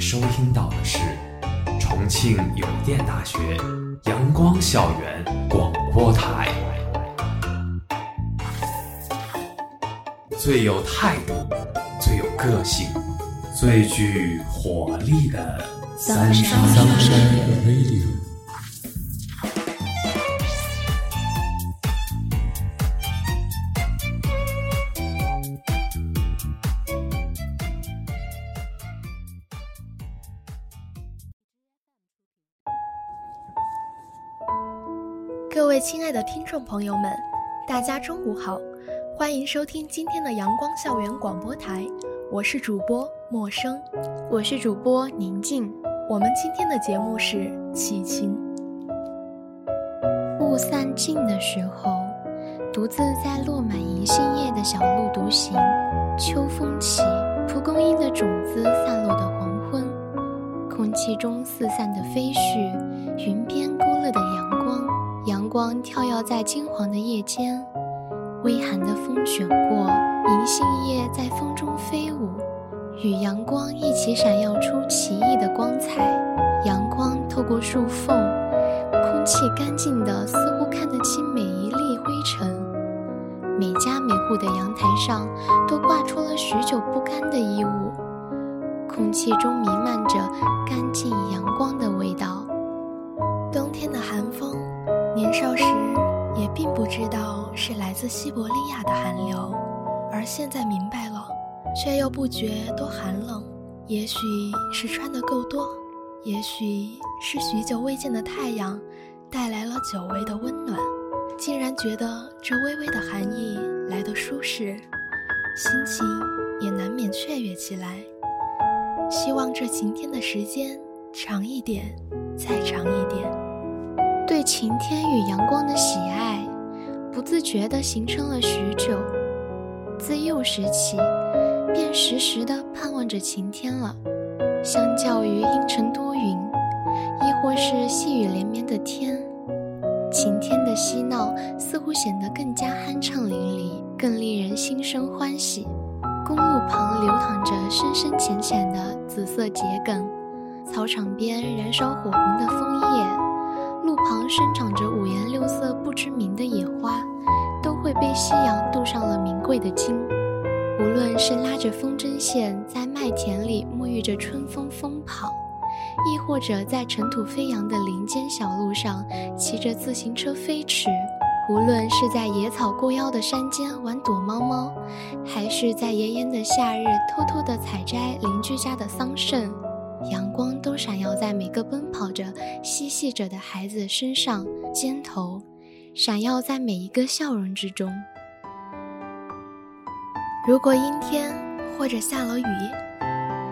收听到的是重庆邮电大学阳光校园广播台，最有态度、最有个性、最具活力的三山 radio。亲爱的听众朋友们，大家中午好，欢迎收听今天的阳光校园广播台，我是主播陌生，我是主播宁静。我们今天的节目是《启晴》。雾散尽的时候，独自在落满银杏叶的小路独行。秋风起，蒲公英的种子散落的黄昏，空气中四散的飞絮，云边勾勒的阳光。跳跃在金黄的叶间，微寒的风卷过，银杏叶在风中飞舞，与阳光一起闪耀出奇异的光彩。阳光透过树缝，空气干净的似乎看得清每一粒灰尘。每家每户的阳台上都挂出了许久不干的衣物，空气中弥漫着干净阳光的少时也并不知道是来自西伯利亚的寒流，而现在明白了，却又不觉多寒冷。也许是穿的够多，也许是许久未见的太阳带来了久违的温暖，竟然觉得这微微的寒意来得舒适，心情也难免雀跃起来。希望这晴天的时间长一点，再长一点。对晴天与阳光的喜爱，不自觉地形成了许久。自幼时起，便时时地盼望着晴天了。相较于阴沉多云，亦或是细雨连绵的天，晴天的嬉闹似乎显得更加酣畅淋漓，更令人心生欢喜。公路旁流淌着深深浅浅的紫色桔梗，操场边燃烧火红的枫叶。路旁生长着五颜六色不知名的野花，都会被夕阳镀上了名贵的金。无论是拉着风筝线在麦田里沐浴着春风疯跑，亦或者在尘土飞扬的林间小路上骑着自行车飞驰；无论是在野草过腰的山间玩躲猫猫，还是在炎炎的夏日偷偷地采摘邻居家的桑葚。阳光都闪耀在每个奔跑着、嬉戏着的孩子身上、肩头，闪耀在每一个笑容之中。如果阴天或者下了雨，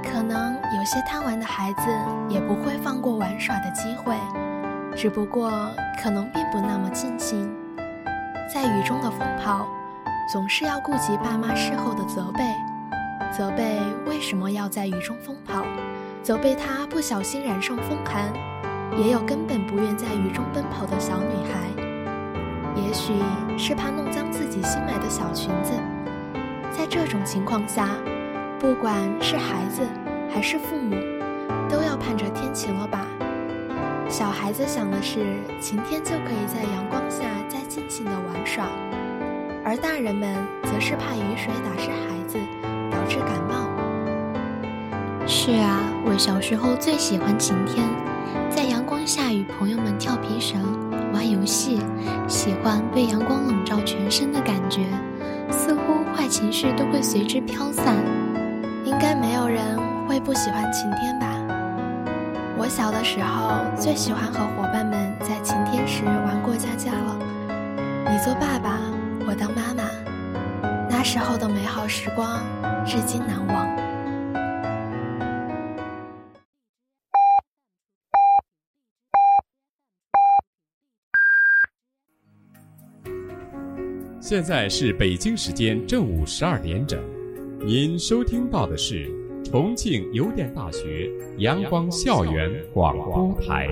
可能有些贪玩的孩子也不会放过玩耍的机会，只不过可能并不那么尽兴。在雨中的疯跑，总是要顾及爸妈事后的责备，责备为什么要在雨中疯跑。责备他不小心染上风寒，也有根本不愿在雨中奔跑的小女孩，也许是怕弄脏自己新买的小裙子。在这种情况下，不管是孩子还是父母，都要盼着天晴了吧。小孩子想的是晴天就可以在阳光下再尽情的玩耍，而大人们则是怕雨水打湿孩子，导致感冒。是啊，我小时候最喜欢晴天，在阳光下与朋友们跳皮绳、玩游戏，喜欢被阳光笼罩全身的感觉，似乎坏情绪都会随之飘散。应该没有人会不喜欢晴天吧？我小的时候最喜欢和伙伴们在晴天时玩过家家了。你做爸爸，我当妈妈，那时候的美好时光，至今难忘。现在是北京时间正午十二点整，您收听到的是重庆邮电大学阳光校园广播台。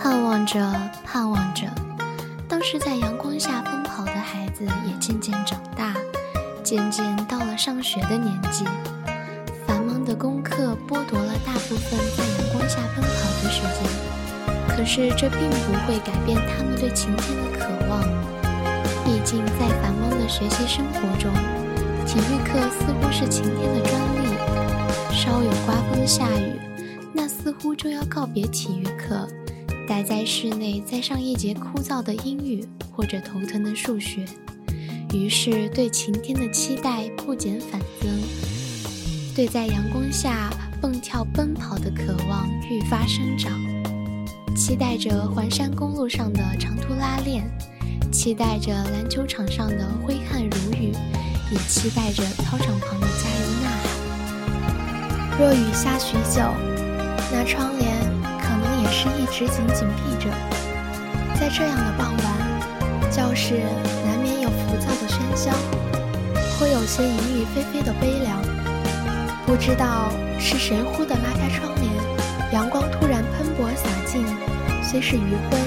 盼望着，盼望着，当时在阳光下奔跑的孩子也渐渐长大，渐渐到了上学的年纪，繁忙的功课剥夺了大部分在阳光下奔跑的时间。可是这并不会改变他们对晴天的渴望。毕竟在繁忙的学习生活中，体育课似乎是晴天的专利。稍有刮风下雨，那似乎就要告别体育课，待在室内再上一节枯燥的英语或者头疼的数学。于是，对晴天的期待不减反增，对在阳光下蹦跳奔跑的渴望愈发生长。期待着环山公路上的长途拉练，期待着篮球场上的挥汗如雨，也期待着操场旁的加油呐喊。若雨下许久，那窗帘可能也是一直紧紧闭着。在这样的傍晚，教室难免有。浮躁的喧嚣，会有些淫雨霏霏的悲凉。不知道是谁忽地拉开窗帘，阳光突然，虽是余晖，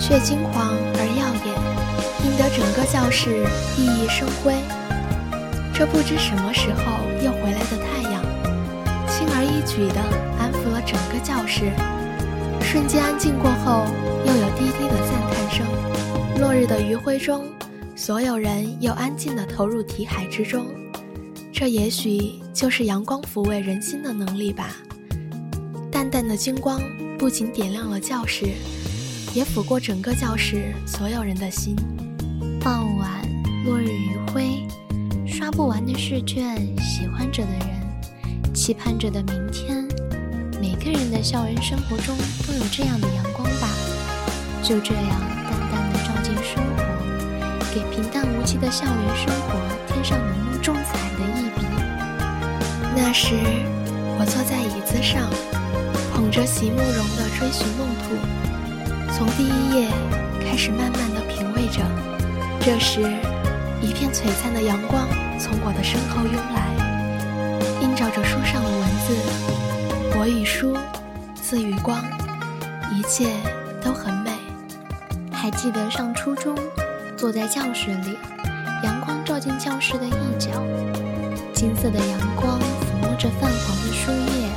却金黄而耀眼，映得整个教室熠熠生辉。这不知什么时候又回来的太阳，轻而易举地安抚了整个教室。瞬间安静过后，又有低低的赞叹声。落日的余晖中。所有人又安静地投入题海之中，这也许就是阳光抚慰人心的能力吧。淡淡的金光不仅点亮了教室，也抚过整个教室所有人的心。傍晚，落日余晖，刷不完的试卷，喜欢着的人，期盼着的明天。每个人的校园生活中都有这样的阳光吧？就这样淡淡的照进生活。给平淡无奇的校园生活添上浓墨重彩的一笔。那时，我坐在椅子上，捧着席慕容的《追寻梦途》，从第一页开始慢慢的品味着。这时，一片璀璨的阳光从我的身后涌来，映照着书上的文字。我与书，字与光，一切都很美。还记得上初中。坐在教室里，阳光照进教室的一角，金色的阳光抚摸着泛黄的书页，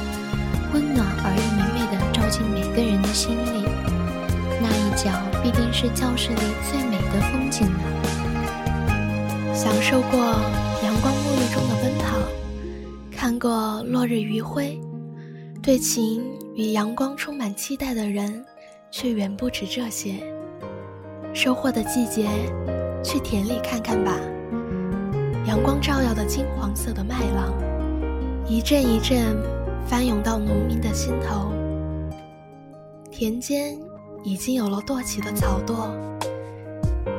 个人的心里。那一角必定是教室里最美的风景了。享受过阳光沐浴中的奔跑，看过落日余晖，对晴与阳光充满期待的人，却远不止这些。收获的季节，去田里看看吧。阳光照耀的金黄色的麦浪，一阵一阵翻涌到农民的心头。田间已经有了垛起的草垛，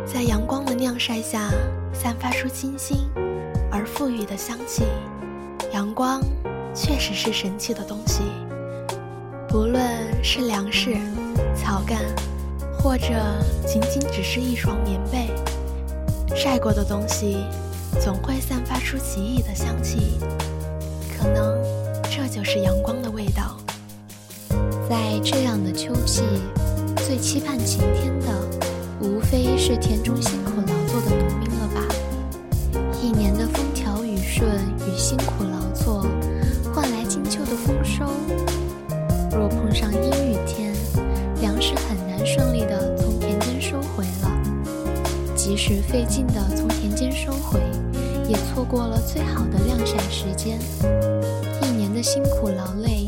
在阳光的晾晒下，散发出清新而馥郁的香气。阳光确实是神奇的东西，不论是粮食、草干。或者仅仅只是一床棉被，晒过的东西总会散发出奇异的香气，可能这就是阳光的味道。在这样的秋季，最期盼晴天的，无非是田中辛苦劳作的农民了吧？一年的风调雨顺与辛苦劳作，换来金秋的丰收。若碰上阴雨天，粮食很难顺利的从田间收回了，即使费劲的从田间收回，也错过了最好的晾晒时间。一年的辛苦劳累，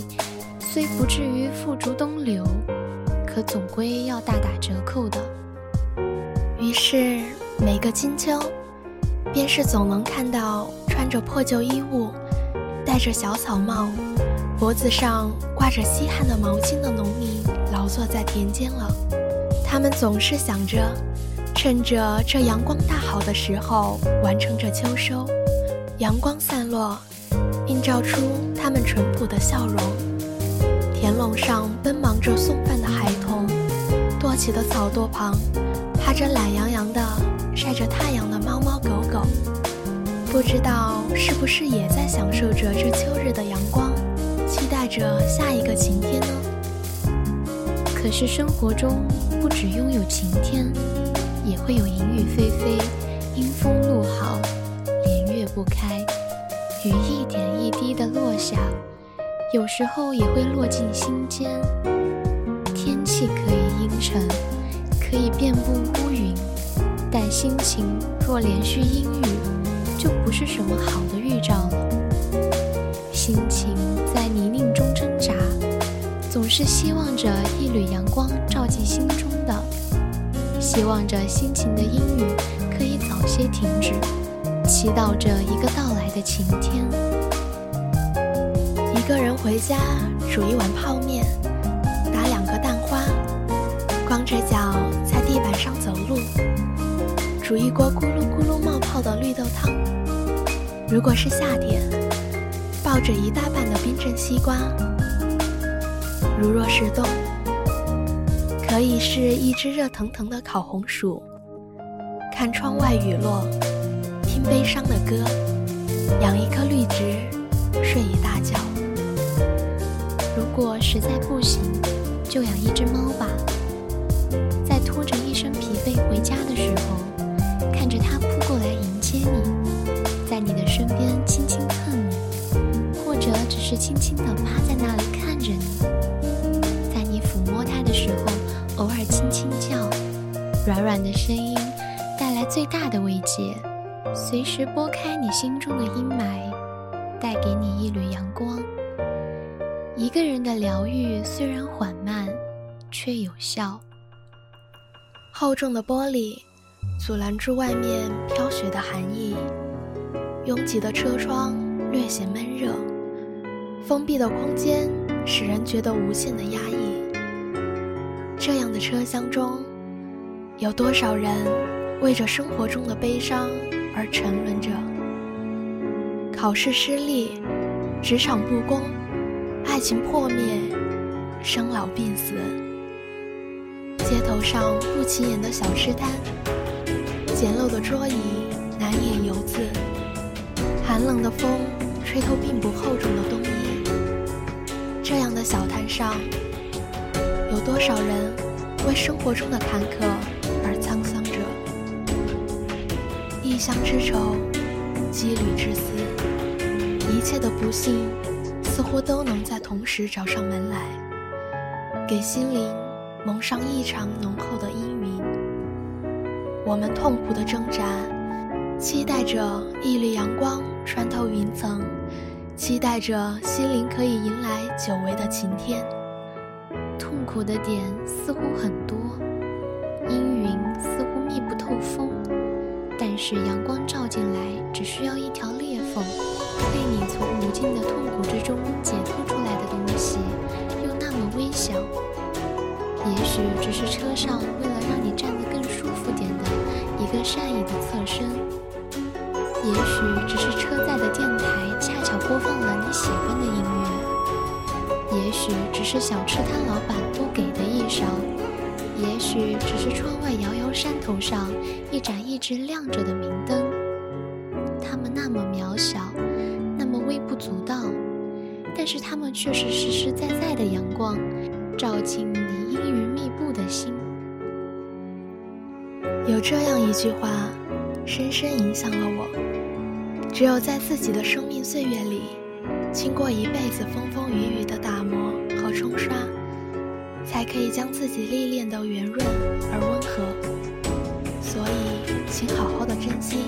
虽不至于付诸东流，可总归要大打折扣的。于是每个金秋，便是总能看到穿着破旧衣物，戴着小草帽。脖子上挂着吸汗的毛巾的农民劳作在田间了，他们总是想着，趁着这阳光大好的时候完成这秋收。阳光散落，映照出他们淳朴的笑容。田垄上奔忙着送饭的孩童，垛起的草垛旁，趴着懒洋洋的晒着太阳的猫猫狗狗，不知道是不是也在享受着这秋日的阳光。期待着下一个晴天呢。可是生活中不只拥有晴天，也会有阴雨霏霏、阴风怒号、连月不开，雨一点一滴的落下，有时候也会落进心间。天气可以阴沉，可以遍布乌云，但心情若连续阴雨，就不是什么好的预兆了。心情在泥泞中挣扎，总是希望着一缕阳光照进心中的，希望着心情的阴雨可以早些停止，祈祷着一个到来的晴天。一个人回家煮一碗泡面，打两个蛋花，光着脚在地板上走路，煮一锅咕噜咕噜冒泡的绿豆汤。如果是夏天。抱着一大半的冰镇西瓜，如若是冬，可以是一只热腾腾的烤红薯。看窗外雨落，听悲伤的歌，养一棵绿植，睡一大觉。如果实在不行，就养一只猫吧。在拖着一身疲惫回家的时候，看着它扑过来迎接你，在你的身边轻轻蹭你。或者只是轻轻地趴在那里看着你，在你抚摸它的时候，偶尔轻轻叫，软软的声音带来最大的慰藉，随时拨开你心中的阴霾，带给你一缕阳光。一个人的疗愈虽然缓慢，却有效。厚重的玻璃阻拦住外面飘雪的寒意，拥挤的车窗略显闷热。封闭的空间使人觉得无限的压抑。这样的车厢中，有多少人为着生活中的悲伤而沉沦着？考试失利，职场不公，爱情破灭，生老病死。街头上不起眼的小吃摊，简陋的桌椅，难掩油渍。寒冷的风吹透并不厚重的冬衣。这样的小摊上，有多少人为生活中的坎坷而沧桑着？异乡之愁，羁旅之思，一切的不幸似乎都能在同时找上门来，给心灵蒙上异常浓厚的阴云。我们痛苦的挣扎，期待着一缕阳光穿透云层。期待着心灵可以迎来久违的晴天。痛苦的点似乎很多，阴云似乎密不透风，但是阳光照进来，只需要一条裂缝，被你从无尽的痛苦之中解脱出来的东西，又那么微小。也许只是车上为了让你站得更舒服点的一个善意的侧身。也许只是车载的电台恰巧播放了你喜欢的音乐，也许只是小吃摊老板多给的一勺，也许只是窗外遥遥山头上一盏一直亮着的明灯。却是实实在在的阳光，照进你阴云密布的心。有这样一句话，深深影响了我。只有在自己的生命岁月里，经过一辈子风风雨雨的打磨和冲刷，才可以将自己历练得圆润而温和。所以，请好好的珍惜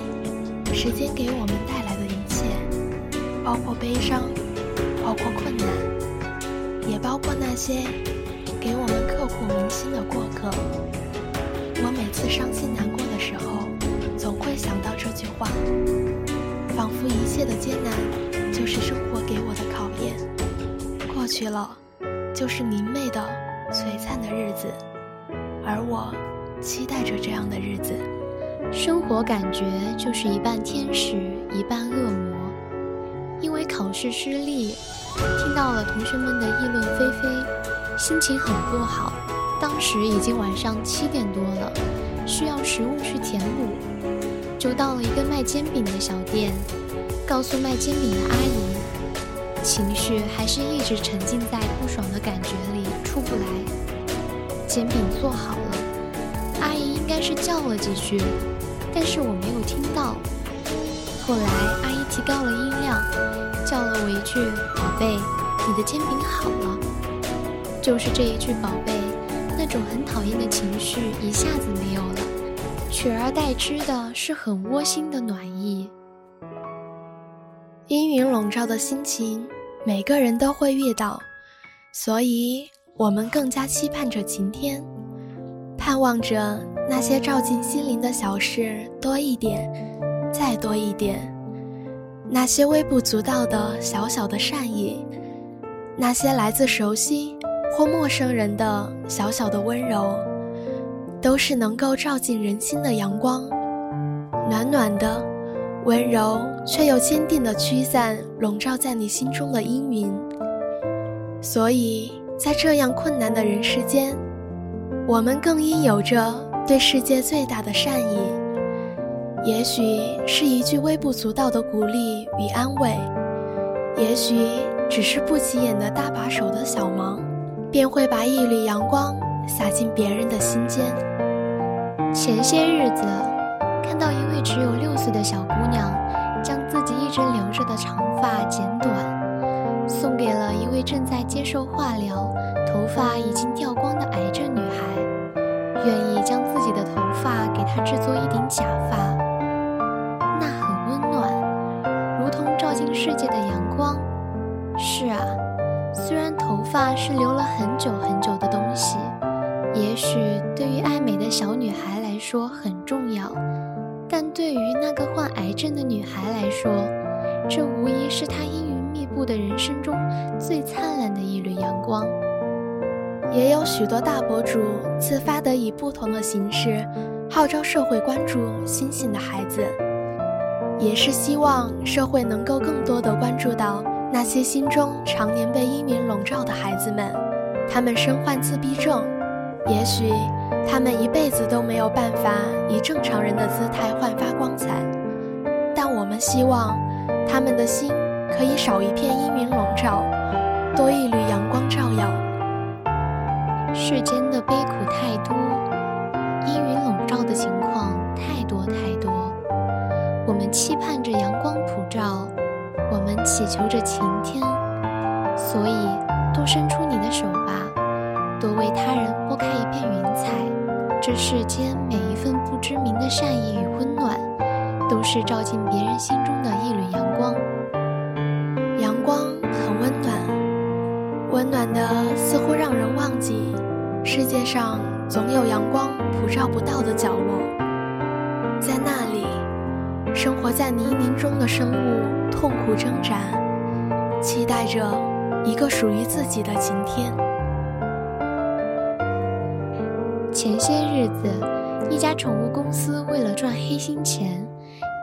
时间给我们带来的一切，包括悲伤，包括困难，也包括那些给我们刻骨铭心的过客。我每次伤心难过的时候，总会想到这句话。仿佛一切的艰难，就是生活给我的考验。过去了，就是明媚的、璀璨的日子，而我期待着这样的日子。生活感觉就是一半天使，一半恶魔。因为考试失利，听到了同学们的议论纷纷，心情很不好。当时已经晚上七点多了，需要食物去填补。就到了一个卖煎饼的小店，告诉卖煎饼的阿姨，情绪还是一直沉浸在不爽的感觉里出不来。煎饼做好了，阿姨应该是叫了几句，但是我没有听到。后来阿姨提高了音量，叫了我一句“宝贝，你的煎饼好了”，就是这一句“宝贝”，那种很讨厌的情绪一下子没有了，取而代之的是很窝心的暖意。阴云笼罩的心情，每个人都会遇到，所以我们更加期盼着晴天，盼望着。那些照进心灵的小事多一点，再多一点；那些微不足道的小小的善意，那些来自熟悉或陌生人的小小的温柔，都是能够照进人心的阳光，暖暖的、温柔却又坚定的驱散笼罩在你心中的阴云。所以在这样困难的人世间，我们更应有着。对世界最大的善意，也许是一句微不足道的鼓励与安慰，也许只是不起眼的搭把手的小忙，便会把一缕阳光洒进别人的心间。前些日子，看到一位只有六岁的小姑娘，将自己一直留着的长发剪短，送给了一位正在接受化疗、头发已经掉光的癌症女孩。愿意将自己的头发给她制作一顶假发，发是留了很久很久的东西，也许对于爱美的小女孩来说很重要，但对于那个患癌症的女孩来说，这无疑是她阴云密布的人生中最灿烂的一缕阳光。也有许多大博主自发地以不同的形式号召社会关注星星的孩子，也是希望社会能够更多地关注到那些心中常年被阴云笼罩的孩子们。他们身患自闭症，也许他们一辈子都没有办法以正常人的姿态焕发光彩，但我们希望他们的心可以少一片阴云笼罩，多一缕阳光照耀。世间求着晴天。所以，多伸出你的手吧，多为他人拨开一片云彩。这世间每一份不知名的善意与温暖，都是照进别人心中的一缕阳光。阳光很温暖，温暖的似乎让人忘记。世界上总有阳光普照不到的角落，在那里，生活在泥泞中的生物痛苦挣扎，待着一个属于自己的晴天。前些日子，一家宠物公司为了赚黑心钱，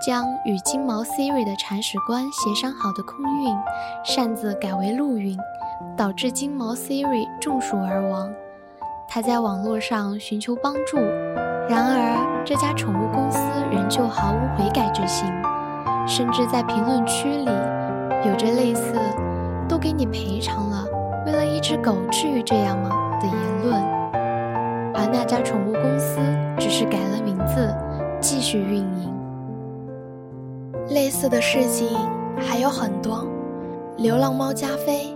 将与金毛 Siri 的铲屎官协商好的空运擅自改为陆运，导致金毛 Siri 中暑而亡。他在网络上寻求帮助，然而这家宠物公司仍旧毫无悔改之心，甚至在评论区里有着类似“都给你赔偿了，为了一只狗至于这样吗”的言论。而那家宠物公司只是改了名字，继续运营。类似的事情还有很多，流浪猫加菲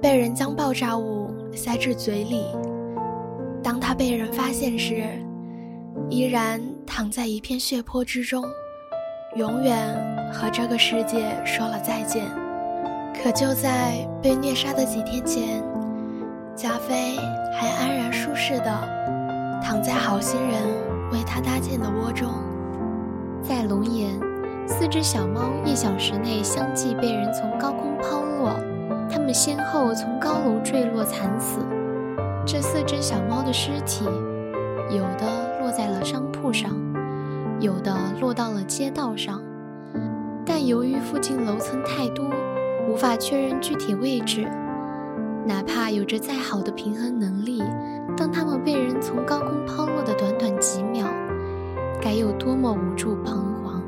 被人将爆炸物塞至嘴里。当他被人发现时，依然躺在一片血泊之中，永远和这个世界说了再见。可就在被虐杀的几天前，加菲还安然舒适的躺在好心人为他搭建的窝中。在龙岩，四只小猫一小时内相继被人从高空抛落，它们先后从高楼坠落惨死。这四只小猫的尸体，有的落在了商铺上，有的落到了街道上，但由于附近楼层太多，无法确认具体位置。哪怕有着再好的平衡能力，当它们被人从高空抛落的短短几秒，该有多么无助彷徨！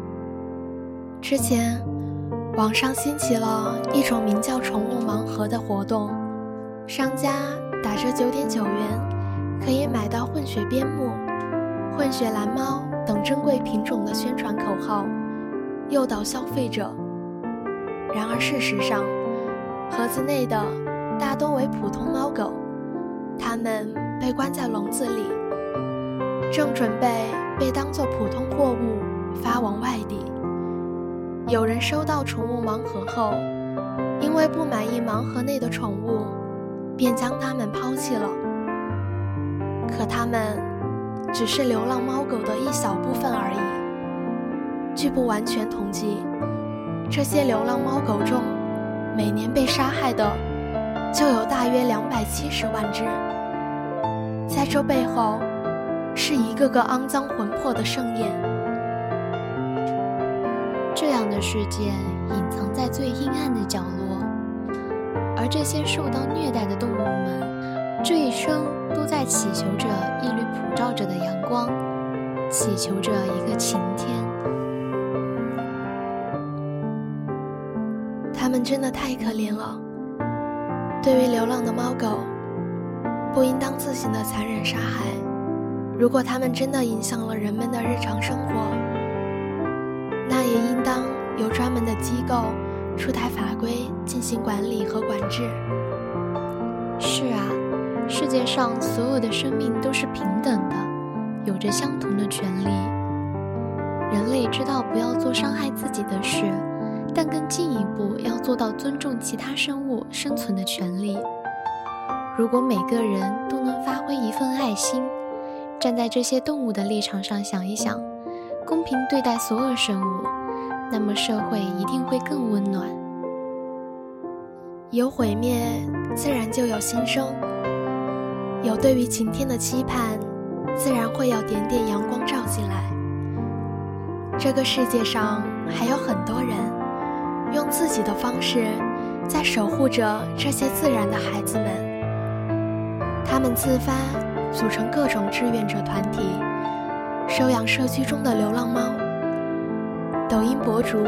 之前，网上兴起了一种名叫“宠物盲盒”的活动，商家。打折九点九元，可以买到混血边牧、混血蓝猫等珍贵品种的宣传口号，诱导消费者。然而事实上，盒子内的大多为普通猫狗，它们被关在笼子里，正准备被当作普通货物发往外地。有人收到宠物盲盒后，因为不满意盲盒内的宠物，便将它们抛弃了。可它们只是流浪猫狗的一小部分而已。据不完全统计，这些流浪猫狗中，每年被杀害的就有大约两百七十万只。在这背后，是一个个肮脏魂魄的盛宴。这样的世界隐藏在最阴暗的角落，而这些受到虐待的动物们，这一生都在祈求着一缕普照着的阳光，祈求着一个晴天。们真的太可怜了。对于流浪的猫狗，不应当自行的残忍杀害。如果它们真的影响了人们的日常生活，那也应当由专门的机构出台法规进行管理和管制。是啊，世界上所有的生命都是平等的，有着相同的权利。人类知道不要做伤害自己的事。但更进一步要做到尊重其他生物生存的权利。如果每个人都能发挥一份爱心，站在这些动物的立场上想一想，公平对待所有生物，那么社会一定会更温暖。有毁灭，自然就有新生；有对于晴天的期盼，自然会有点点阳光照进来。这个世界上还有很多人。用自己的方式，在守护着这些自然的孩子们。他们自发组成各种志愿者团体，收养社区中的流浪猫。抖音博主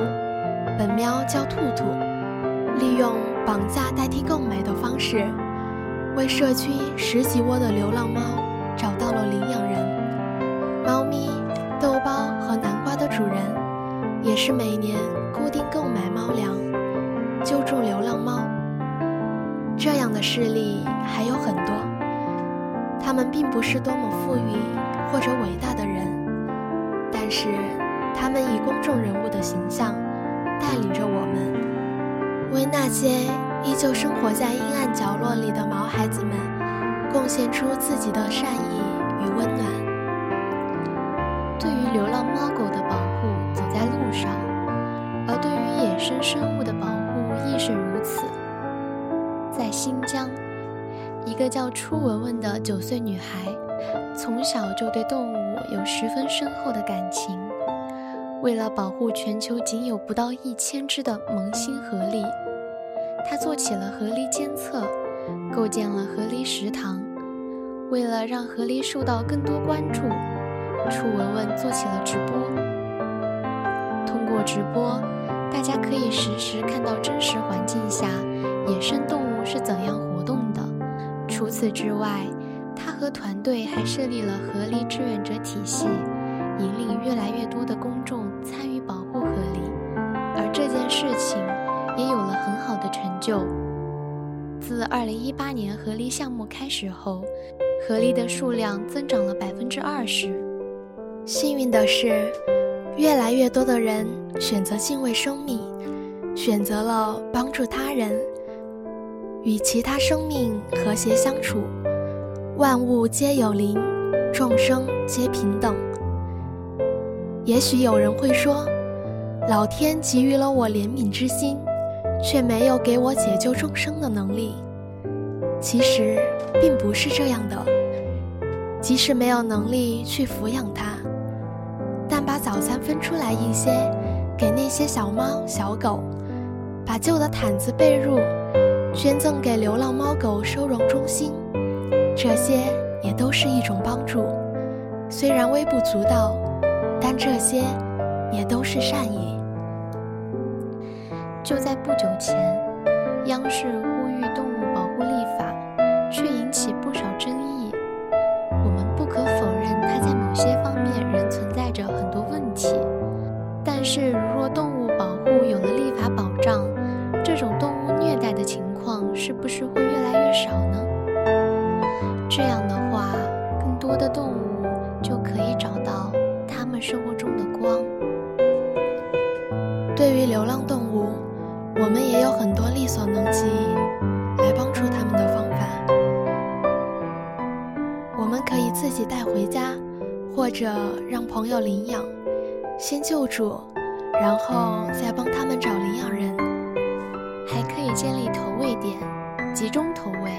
本喵叫兔兔，利用绑架代替购买的方式，为社区十几窝的流浪猫找到了领养人。猫咪豆包和南瓜的主人，也是每年。流浪猫，这样的事例还有很多。他们并不是多么富裕或者伟大的人，但是他们以公众人物的形象带领着我们，为那些依旧生活在阴暗角落里的毛孩子们贡献出自己的善意与温暖。对于流浪猫狗的保护，走在路上。而对于野生生一个叫初文文的九岁女孩，从小就对动物有十分深厚的感情。为了保护全球仅有不到一千只的萌新河狸，她做起了河狸监测，构建了河狸食堂。为了让河狸受到更多关注，初文文做起了直播。通过直播。大家可以实时看到真实环境下野生动物是怎样活动的。除此之外，他和团队还设立了河狸志愿者体系，引领越来越多的公众参与保护河狸。而这件事情也有了很好的成就。自2018年河狸项目开始后，河狸的数量增长了百分之二十。幸运的是。越来越多的人选择敬畏生命，选择了帮助他人，与其他生命和谐相处。万物皆有灵，众生皆平等。也许有人会说，老天给予了我怜悯之心，却没有给我解救众生的能力。其实并不是这样的，即使没有能力去抚养它。但把早餐分出来一些，给那些小猫小狗；把旧的毯子被褥捐赠给流浪猫狗收容中心，这些也都是一种帮助。虽然微不足道，但这些也都是善意。就在不久前，央视呼吁动是会越来越少呢？这样的话，更多的动物就可以找到它们生活中的光。对于流浪动物，我们也有很多力所能及来帮助它们的方法。我们可以自己带回家，或者让朋友领养。先救助，然后再帮他们找领养人，还可以建立投喂点，集中投喂。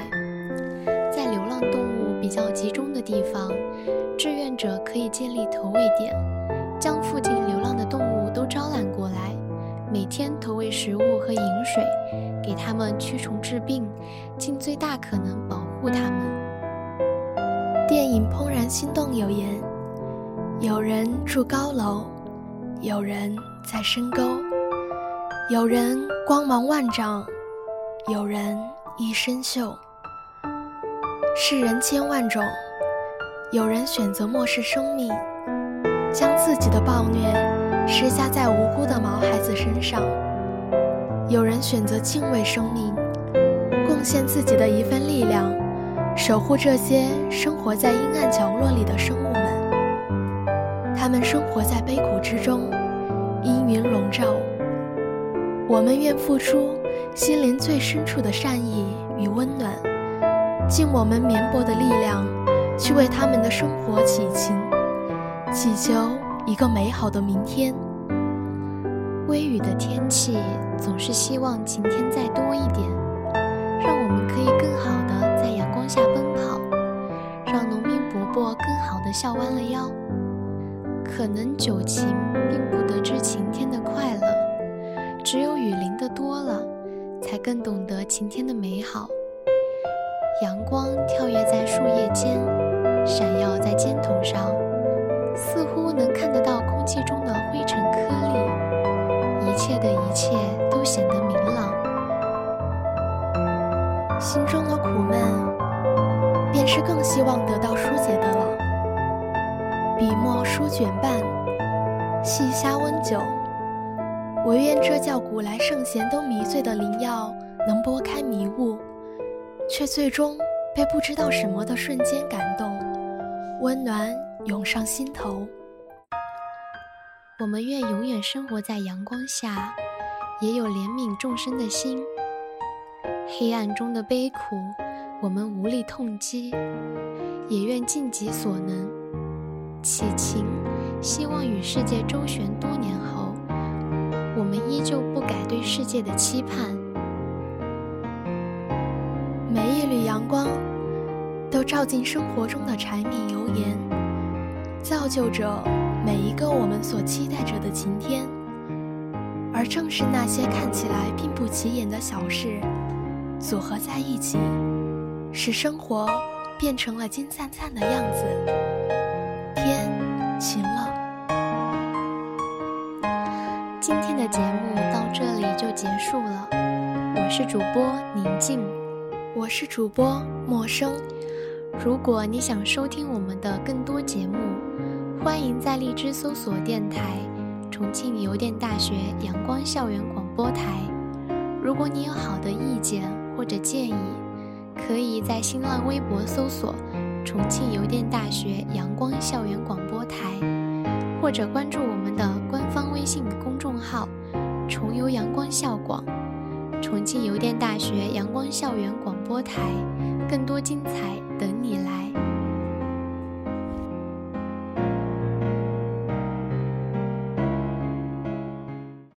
在流浪动物比较集中的地方，志愿者可以建立投喂点，将附近流浪的动物都招揽过来，每天投喂食物和饮水，给它们驱虫治病，尽最大可能保护它们。电影《怦然心动》有言：有人住高楼。有人在深沟，有人光芒万丈，有人一身锈。世人千万种，有人选择漠视生命，将自己的暴虐施加在无辜的毛孩子身上；有人选择敬畏生命，贡献自己的一份力量，守护这些生活在阴暗角落里的生物们。他们生活在悲苦之中，阴云笼罩。我们愿付出心灵最深处的善意与温暖，尽我们绵薄的力量，去为他们的生活祈情，祈求一个美好的明天。微雨的天气，总是希望晴天再多一点，让我们可以更好的在阳光下奔跑，让农民伯伯更好的笑弯了腰。可能久晴并不得知晴天的，的多了，才更懂得晴天的美好。阳光跳跃在树叶间，闪耀在肩头上，似乎能看得到空气中的灰尘颗粒。一切的一切都显得明朗，心中的苦闷，便是更希望得到疏解的了。笔墨书卷半，细虾温酒。唯愿这叫古来圣贤都迷醉的灵药，能拨开迷雾，却最终被不知道什么的瞬间感动，温暖涌上心头。我们愿永远生活在阳光下，也有怜悯众生的心。黑暗中的悲苦，我们无力痛击，也愿尽己所能。祈情，希望与世界周旋多年后，我们依旧不改对世界的期盼。每一缕阳光，都照进生活中的柴米油盐，造就着每一个我们所期待着的晴天。而正是那些看起来并不起眼的小事，组合在一起，使生活变成了金灿灿的样子。天晴节目到这里就结束了。我是主播宁静，我是主播陌生。如果你想收听我们的更多节目，欢迎在荔枝搜索电台“重庆邮电大学阳光校园广播台”。如果你有好的意见或者建议，可以在新浪微博搜索。重庆邮电大学阳光校园广播台，或者关注我们的官方微信公号“重游阳光校广”，重庆邮电大学阳光校园广播台，更多精彩等你来。